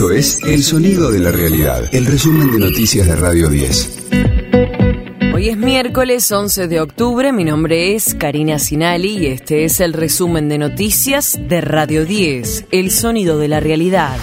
Esto es El Sonido de la Realidad, el resumen de noticias de Radio 10. Hoy es miércoles 11 de octubre, mi nombre es Karina Sinali y este es el resumen de noticias de Radio 10, El Sonido de la Realidad.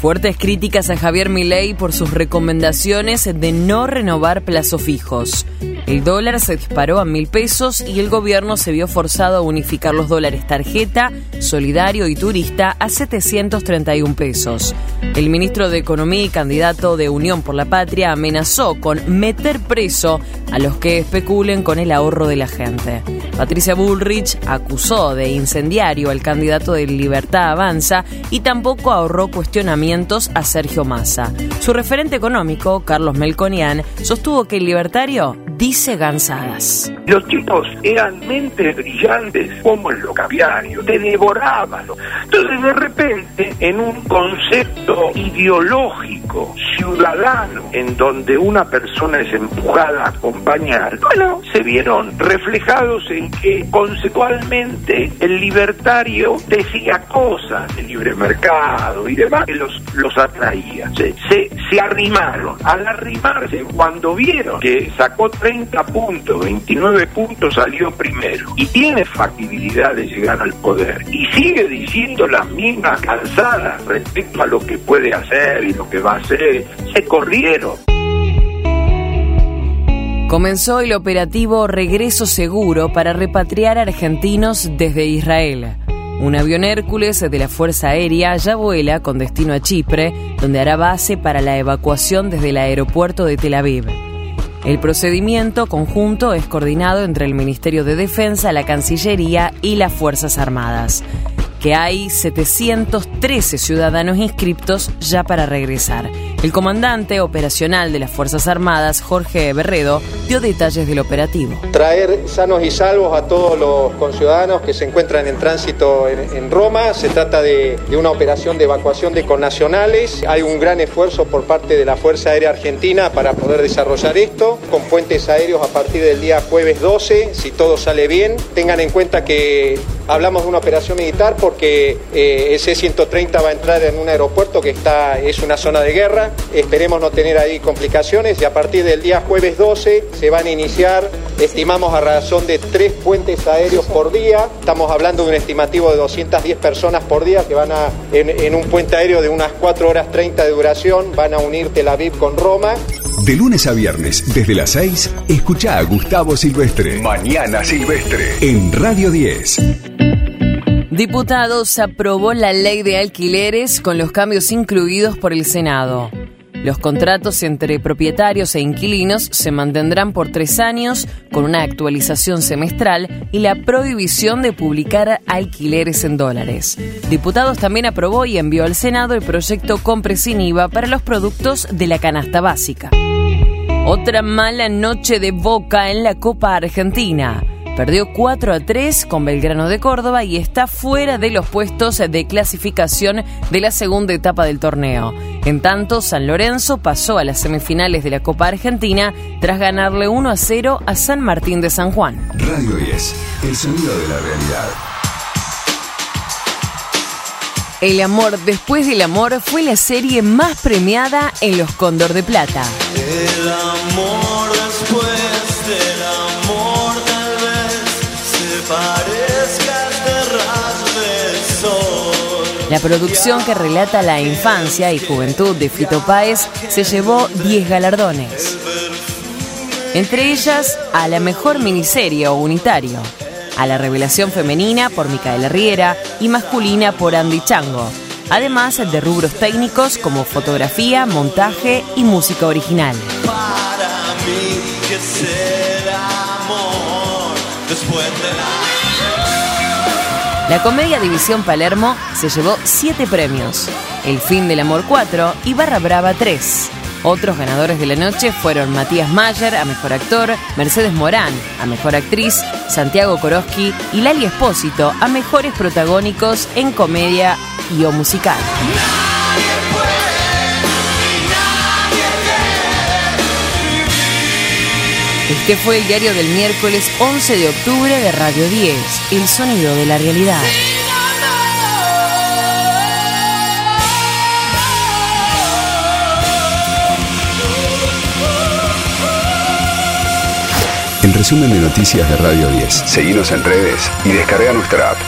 Fuertes críticas a Javier Milei por sus recomendaciones de no renovar plazos fijos. El dólar se disparó a mil pesos y el gobierno se vio forzado a unificar los dólares tarjeta, solidario y turista a 731 pesos. El ministro de Economía y candidato de Unión por la Patria amenazó con meter preso a los que especulen con el ahorro de la gente. Patricia Bullrich acusó de incendiario al candidato de Libertad Avanza y tampoco ahorró cuestionamientos a Sergio Massa. Su referente económico, Carlos Melconian, sostuvo que el libertario dice gansadas. Los tipos eran mentes brillantes como el locaviario, te devoraban. Entonces de repente, en un concepto ideológico, ciudadano, en donde una persona es empujada a acompañar, bueno, se vieron reflejados en que conceptualmente el libertario decía cosas de libre mercado y demás que los, los atraía. Se, se, se arrimaron. Al arrimarse, cuando vieron que sacó 30 puntos, 29 puntos, salió primero. Y tiene factibilidad de llegar al poder. Y sigue diciendo las mismas cansadas respecto a lo que puede hacer y lo que va a hacer. Se corrieron. Comenzó el operativo Regreso Seguro para repatriar argentinos desde Israel. Un avión Hércules de la Fuerza Aérea ya vuela con destino a Chipre, donde hará base para la evacuación desde el aeropuerto de Tel Aviv. El procedimiento conjunto es coordinado entre el Ministerio de Defensa, la Cancillería y las Fuerzas Armadas que hay 713 ciudadanos inscriptos ya para regresar. El comandante operacional de las Fuerzas Armadas, Jorge Berredo, dio detalles del operativo. Traer sanos y salvos a todos los conciudadanos que se encuentran en tránsito en, Roma. Se trata de, de, una operación de evacuación de connacionales. Hay un gran esfuerzo por parte de la Fuerza Aérea Argentina para poder desarrollar esto, con puentes aéreos a partir del día jueves 12, si todo sale bien. Tengan en cuenta que hablamos de una operación militar porque eh, ese 130 va a entrar en un aeropuerto que está, es una zona de guerra. Esperemos no tener ahí complicaciones y a partir del día jueves 12 se van a iniciar, estimamos a razón de tres puentes aéreos por día. Estamos hablando de un estimativo de 210 personas por día que van a, en, en un puente aéreo de unas 4 horas 30 de duración, van a unir Tel Aviv con Roma. De lunes a viernes, desde las 6, escucha a Gustavo Silvestre. Mañana Silvestre. En Radio 10. Diputados aprobó la ley de alquileres con los cambios incluidos por el Senado. Los contratos entre propietarios e inquilinos se mantendrán por tres años con una actualización semestral y la prohibición de publicar alquileres en dólares. Diputados también aprobó y envió al Senado el proyecto Compre sin IVA para los productos de la canasta básica. Otra mala noche de boca en la Copa Argentina. Perdió 4 a 3 con Belgrano de Córdoba y está fuera de los puestos de clasificación de la segunda etapa del torneo. En tanto, San Lorenzo pasó a las semifinales de la Copa Argentina tras ganarle 1 a 0 a San Martín de San Juan. Radio 10, el sonido de la realidad. El amor después del amor fue la serie más premiada en los Cóndor de Plata. El amor La producción que relata la infancia y juventud de Fito Páez se llevó 10 galardones. Entre ellas, a la mejor miniserie o unitario, a la revelación femenina por Micaela Riera y masculina por Andy Chango, además de rubros técnicos como fotografía, montaje y música original. Para mí que amor después de la... La comedia División Palermo se llevó 7 premios, El fin del amor 4 y Barra Brava 3. Otros ganadores de la noche fueron Matías Mayer a Mejor Actor, Mercedes Morán a Mejor Actriz, Santiago Koroski y Lali Espósito a Mejores Protagónicos en Comedia y o Musical. que fue el diario del miércoles 11 de octubre de Radio 10, El Sonido de la Realidad. El resumen de noticias de Radio 10. Seguimos en redes y descarga nuestra app.